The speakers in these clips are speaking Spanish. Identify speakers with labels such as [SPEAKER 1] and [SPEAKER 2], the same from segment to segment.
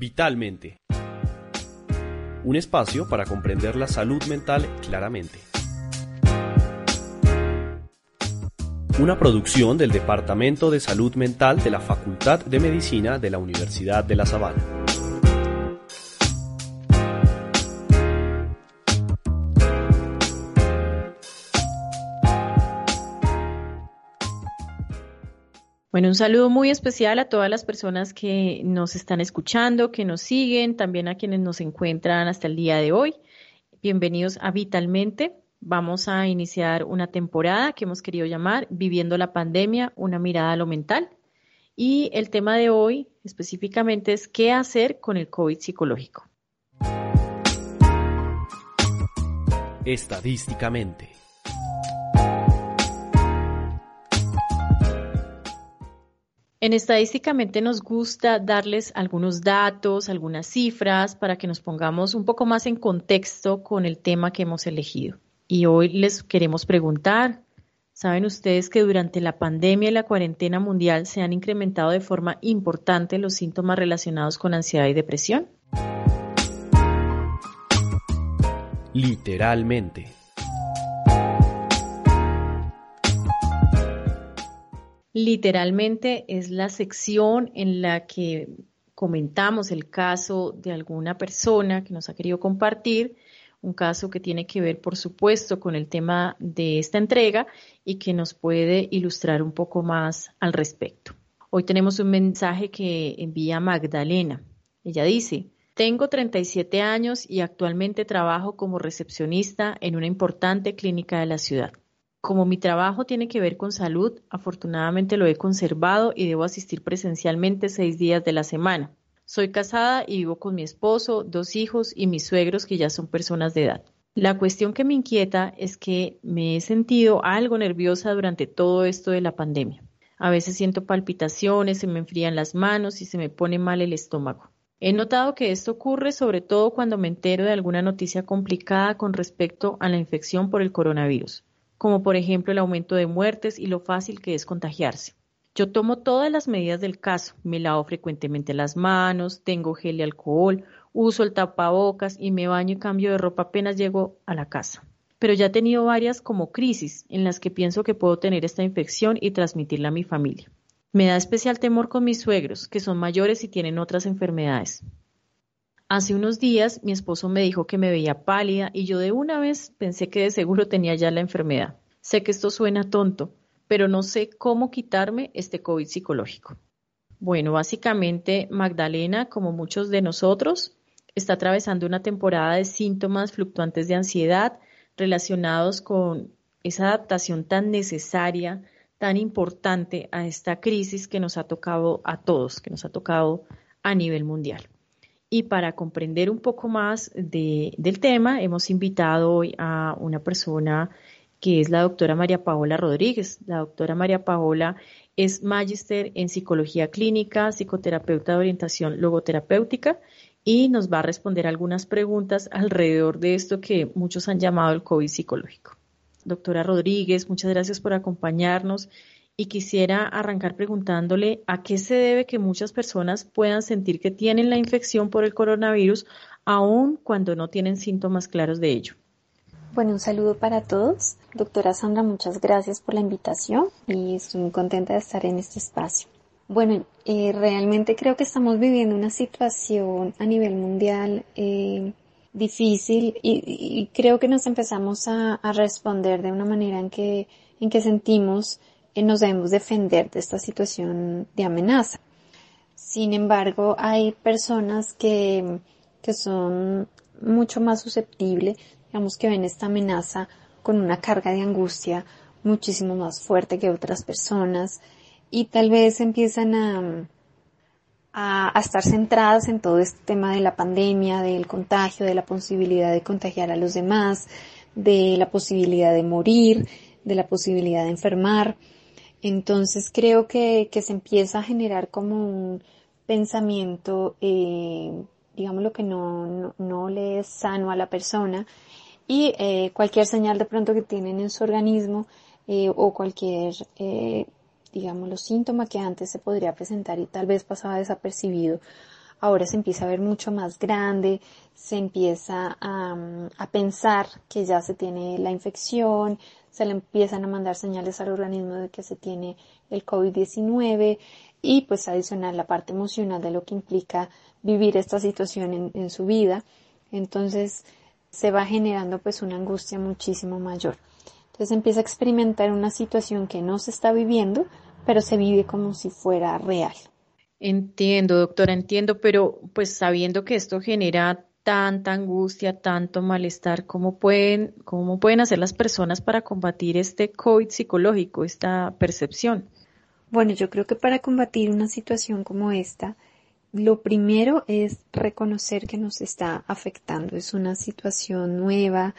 [SPEAKER 1] Vitalmente. Un espacio para comprender la salud mental claramente. Una producción del Departamento de Salud Mental de la Facultad de Medicina de la Universidad de La Sabana.
[SPEAKER 2] Bueno, un saludo muy especial a todas las personas que nos están escuchando, que nos siguen, también a quienes nos encuentran hasta el día de hoy. Bienvenidos a Vitalmente. Vamos a iniciar una temporada que hemos querido llamar Viviendo la pandemia, una mirada a lo mental. Y el tema de hoy específicamente es qué hacer con el COVID psicológico.
[SPEAKER 1] Estadísticamente.
[SPEAKER 2] En estadísticamente nos gusta darles algunos datos, algunas cifras para que nos pongamos un poco más en contexto con el tema que hemos elegido. Y hoy les queremos preguntar, ¿saben ustedes que durante la pandemia y la cuarentena mundial se han incrementado de forma importante los síntomas relacionados con ansiedad y depresión?
[SPEAKER 1] Literalmente.
[SPEAKER 2] Literalmente es la sección en la que comentamos el caso de alguna persona que nos ha querido compartir, un caso que tiene que ver, por supuesto, con el tema de esta entrega y que nos puede ilustrar un poco más al respecto. Hoy tenemos un mensaje que envía Magdalena. Ella dice, tengo 37 años y actualmente trabajo como recepcionista en una importante clínica de la ciudad. Como mi trabajo tiene que ver con salud, afortunadamente lo he conservado y debo asistir presencialmente seis días de la semana. Soy casada y vivo con mi esposo, dos hijos y mis suegros que ya son personas de edad. La cuestión que me inquieta es que me he sentido algo nerviosa durante todo esto de la pandemia. A veces siento palpitaciones, se me enfrían las manos y se me pone mal el estómago. He notado que esto ocurre sobre todo cuando me entero de alguna noticia complicada con respecto a la infección por el coronavirus como por ejemplo el aumento de muertes y lo fácil que es contagiarse. Yo tomo todas las medidas del caso, me lavo frecuentemente las manos, tengo gel y alcohol, uso el tapabocas y me baño y cambio de ropa apenas llego a la casa. Pero ya he tenido varias como crisis en las que pienso que puedo tener esta infección y transmitirla a mi familia. Me da especial temor con mis suegros, que son mayores y tienen otras enfermedades. Hace unos días mi esposo me dijo que me veía pálida y yo de una vez pensé que de seguro tenía ya la enfermedad. Sé que esto suena tonto, pero no sé cómo quitarme este COVID psicológico. Bueno, básicamente Magdalena, como muchos de nosotros, está atravesando una temporada de síntomas fluctuantes de ansiedad relacionados con esa adaptación tan necesaria, tan importante a esta crisis que nos ha tocado a todos, que nos ha tocado a nivel mundial. Y para comprender un poco más del tema, hemos invitado hoy a una persona que es la doctora María Paola Rodríguez. La doctora María Paola es magíster en psicología clínica, psicoterapeuta de orientación logoterapéutica y nos va a responder algunas preguntas alrededor de esto que muchos han llamado el COVID psicológico. Doctora Rodríguez, muchas gracias por acompañarnos y quisiera arrancar preguntándole a qué se debe que muchas personas puedan sentir que tienen la infección por el coronavirus aun cuando no tienen síntomas claros de ello.
[SPEAKER 3] Bueno, un saludo para todos. Doctora Sandra, muchas gracias por la invitación y estoy muy contenta de estar en este espacio. Bueno, eh, realmente creo que estamos viviendo una situación a nivel mundial eh, difícil y, creo que nos empezamos a, responder de una manera en que sentimos nos debemos defender de esta situación de amenaza. Sin embargo, hay personas que, que son mucho más susceptibles, digamos que ven esta amenaza con una carga de angustia muchísimo más fuerte que otras personas y tal vez empiezan a, a, a, estar centradas en todo este tema de la pandemia, del contagio, de la posibilidad de contagiar a los demás, de la posibilidad de morir, de la posibilidad de enfermar. Entonces creo que, se empieza a generar como un pensamiento, eh, digamos lo que no, no, le es sano a la persona y eh, cualquier señal de pronto que tienen en su organismo eh, o cualquier, digamos, los síntomas que antes se podría presentar y tal vez pasaba desapercibido, ahora se empieza a ver mucho más grande, se empieza a, a pensar que ya se tiene la infección, se le empiezan a mandar señales al organismo de que se tiene el COVID-19 y pues adicional la parte emocional de lo que implica vivir esta situación en, en, su vida. Entonces se va generando pues una angustia muchísimo mayor. Entonces empieza a experimentar una situación que no se está viviendo, pero se vive como si fuera real.
[SPEAKER 2] Entiendo, doctora, entiendo, pero pues sabiendo que esto genera tanta angustia, tanto malestar, ¿cómo pueden, cómo pueden hacer las personas para combatir este COVID psicológico, esta percepción?
[SPEAKER 3] Bueno, yo creo que para combatir una situación como esta, lo primero es reconocer que nos está afectando. Es una situación nueva.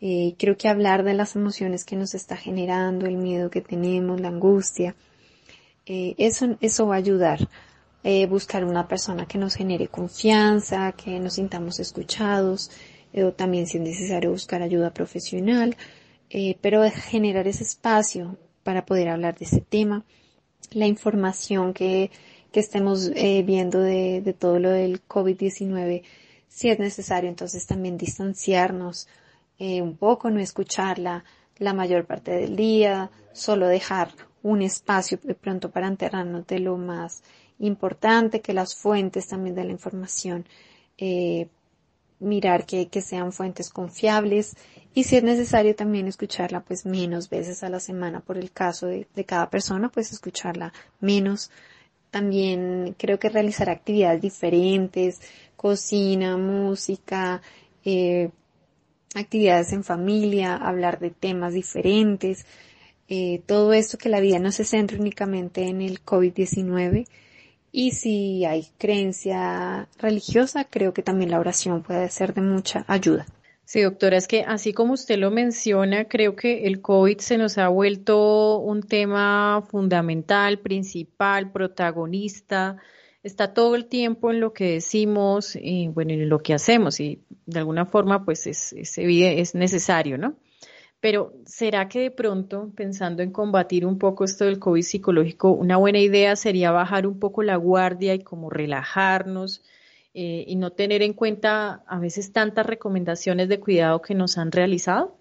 [SPEAKER 3] Eh, creo que hablar de las emociones que nos está generando, el miedo que tenemos, la angustia, eh, eso, eso va a ayudar eh, buscar una persona que nos genere confianza, que nos sintamos escuchados, eh, o también si es necesario buscar ayuda profesional, eh, pero generar ese espacio para poder hablar de ese tema, la información que, que estemos eh, viendo de, de todo lo del COVID-19, si es necesario entonces también distanciarnos eh, un poco, no escucharla la mayor parte del día, solo dejar un espacio de pronto para enterrarnos de lo más importante que las fuentes también de la información, eh, mirar que, que, sean fuentes confiables y si es necesario también escucharla pues menos veces a la semana por el caso de, de cada persona pues escucharla menos. También creo que realizar actividades diferentes, cocina, música, eh, actividades en familia, hablar de temas diferentes, eh, todo esto que la vida no se centre únicamente en el COVID-19, y si hay creencia religiosa, creo que también la oración puede ser de mucha ayuda.
[SPEAKER 2] Sí, doctora, es que así como usted lo menciona, creo que el COVID se nos ha vuelto un tema fundamental, principal, protagonista. Está todo el tiempo en lo que decimos, y, bueno, en lo que hacemos y de alguna forma pues es, es, es necesario, ¿no? Pero ¿será que de pronto, pensando en combatir un poco esto del COVID psicológico, una buena idea sería bajar un poco la guardia y como relajarnos eh, y no tener en cuenta a veces tantas recomendaciones de cuidado que nos han realizado?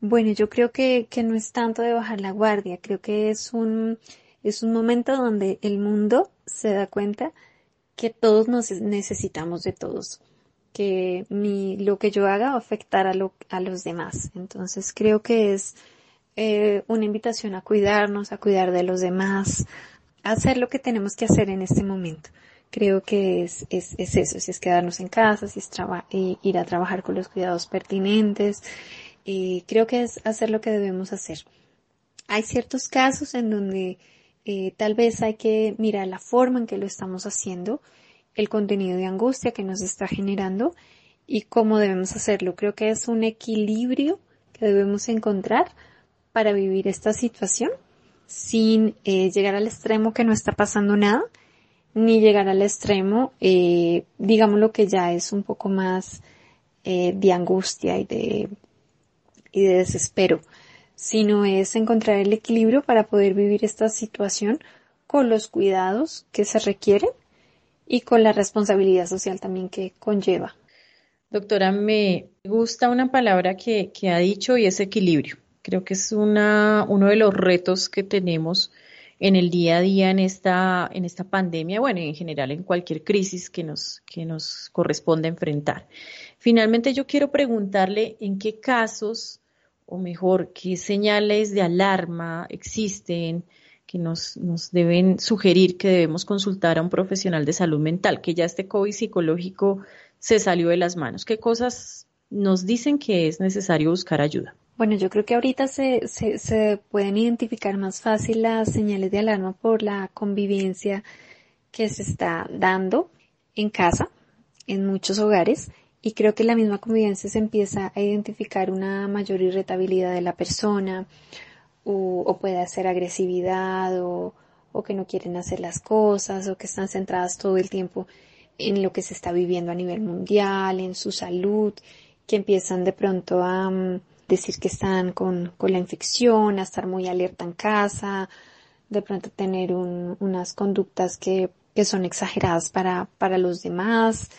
[SPEAKER 3] Bueno, yo creo que, que no es tanto de bajar la guardia, creo que es un, es un momento donde el mundo se da cuenta que todos nos necesitamos de todos que mi, lo que yo haga va a afectar a, lo, a los demás. Entonces creo que es eh, una invitación a cuidarnos, a cuidar de los demás, a hacer lo que tenemos que hacer en este momento. Creo que es, es, es eso, si es quedarnos en casa, si es eh, ir a trabajar con los cuidados pertinentes, eh, creo que es hacer lo que debemos hacer. Hay ciertos casos en donde eh, tal vez hay que mirar la forma en que lo estamos haciendo, el contenido de angustia que nos está generando y cómo debemos hacerlo. Creo que es un equilibrio que debemos encontrar para vivir esta situación sin eh, llegar al extremo que no está pasando nada, ni llegar al extremo, eh, digamos lo que ya es un poco más eh, de angustia y de, y de desespero, sino es encontrar el equilibrio para poder vivir esta situación con los cuidados que se requieren y con la responsabilidad social también que conlleva.
[SPEAKER 2] Doctora, me gusta una palabra que, que ha dicho y es equilibrio. Creo que es una, uno de los retos que tenemos en el día a día en esta, en esta pandemia, bueno, en general en cualquier crisis que nos, que nos corresponde enfrentar. Finalmente, yo quiero preguntarle en qué casos, o mejor, qué señales de alarma existen que nos, nos deben sugerir que debemos consultar a un profesional de salud mental, que ya este COVID psicológico se salió de las manos. ¿Qué cosas nos dicen que es necesario buscar ayuda?
[SPEAKER 3] Bueno, yo creo que ahorita se, se, se pueden identificar más fácil las señales de alarma por la convivencia que se está dando en casa, en muchos hogares, y creo que la misma convivencia se empieza a identificar una mayor irritabilidad de la persona, o, o puede ser agresividad o, o que no quieren hacer las cosas o que están centradas todo el tiempo en lo que se está viviendo a nivel mundial, en su salud, que empiezan de pronto a um, decir que están con, con, la infección, a estar muy alerta en casa, de pronto tener un, unas conductas que que son exageradas para, para los demás,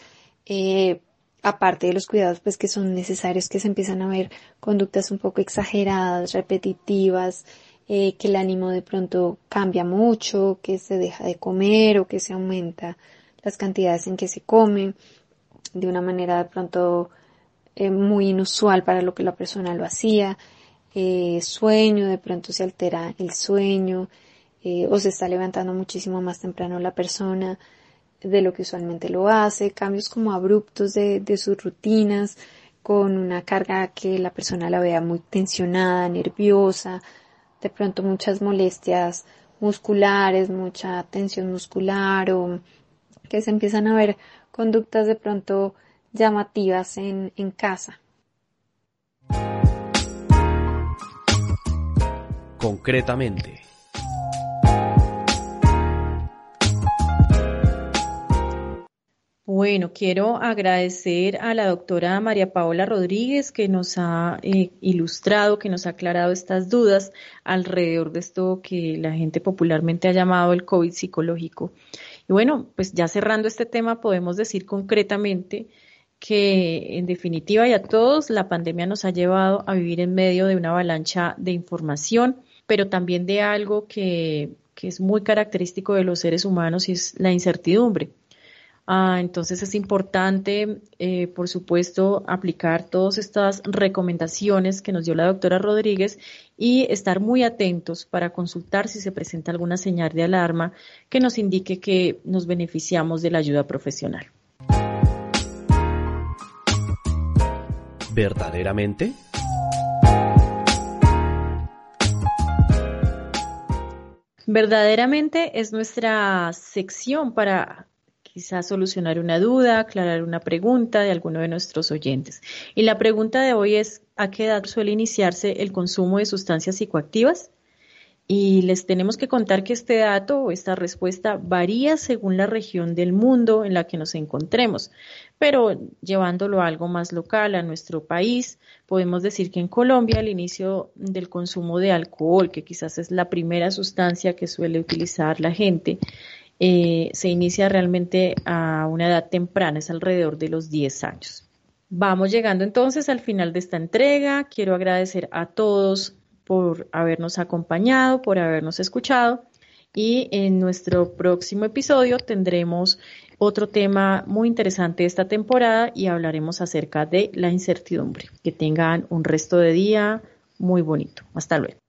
[SPEAKER 3] eh, aparte de los cuidados pues que son necesarios que se empiezan a ver conductas un poco exageradas, repetitivas, eh, que el ánimo de pronto cambia mucho, que se deja de comer o que se aumenta las cantidades en que se come de una manera de pronto eh, muy inusual para lo que la persona lo hacía, eh, sueño, de pronto se altera el sueño o se está levantando muchísimo más temprano la persona, de lo que usualmente lo hace, cambios como abruptos de, de sus rutinas, con una carga que la persona la vea muy tensionada, nerviosa, de pronto muchas molestias musculares, mucha tensión muscular o que se empiezan a ver conductas de pronto llamativas en, en casa.
[SPEAKER 1] Concretamente.
[SPEAKER 2] Bueno, quiero agradecer a la doctora María Paola Rodríguez que nos ha eh, ilustrado, que nos ha aclarado estas dudas alrededor de esto que la gente popularmente ha llamado el COVID psicológico. Y bueno, pues ya cerrando este tema, podemos decir concretamente que en definitiva y a todos la pandemia nos ha llevado a vivir en medio de una avalancha de información, pero también de algo que, que es muy característico de los seres humanos y es la incertidumbre Ah, entonces es importante, eh, por supuesto, aplicar todas estas recomendaciones que nos dio la doctora Rodríguez y estar muy atentos para consultar si se presenta alguna señal de alarma que nos indique que nos beneficiamos de la ayuda profesional.
[SPEAKER 1] ¿Verdaderamente?
[SPEAKER 2] Verdaderamente es nuestra sección para quizás solucionar una duda, aclarar una pregunta de alguno de nuestros oyentes. Y la pregunta de hoy es, ¿a qué edad suele iniciarse el consumo de sustancias psicoactivas? Y les tenemos que contar que este dato o esta respuesta varía según la región del mundo en la que nos encontremos, pero llevándolo a algo más local, a nuestro país, podemos decir que en Colombia el inicio del consumo de alcohol, que quizás es la primera sustancia que suele utilizar la gente, eh, se inicia realmente a una edad temprana, es alrededor de los 10 años. Vamos llegando entonces al final de esta entrega. Quiero agradecer a todos por habernos acompañado, por habernos escuchado. Y en nuestro próximo episodio tendremos otro tema muy interesante de esta temporada y hablaremos acerca de la incertidumbre. Que tengan un resto de día muy bonito. Hasta luego.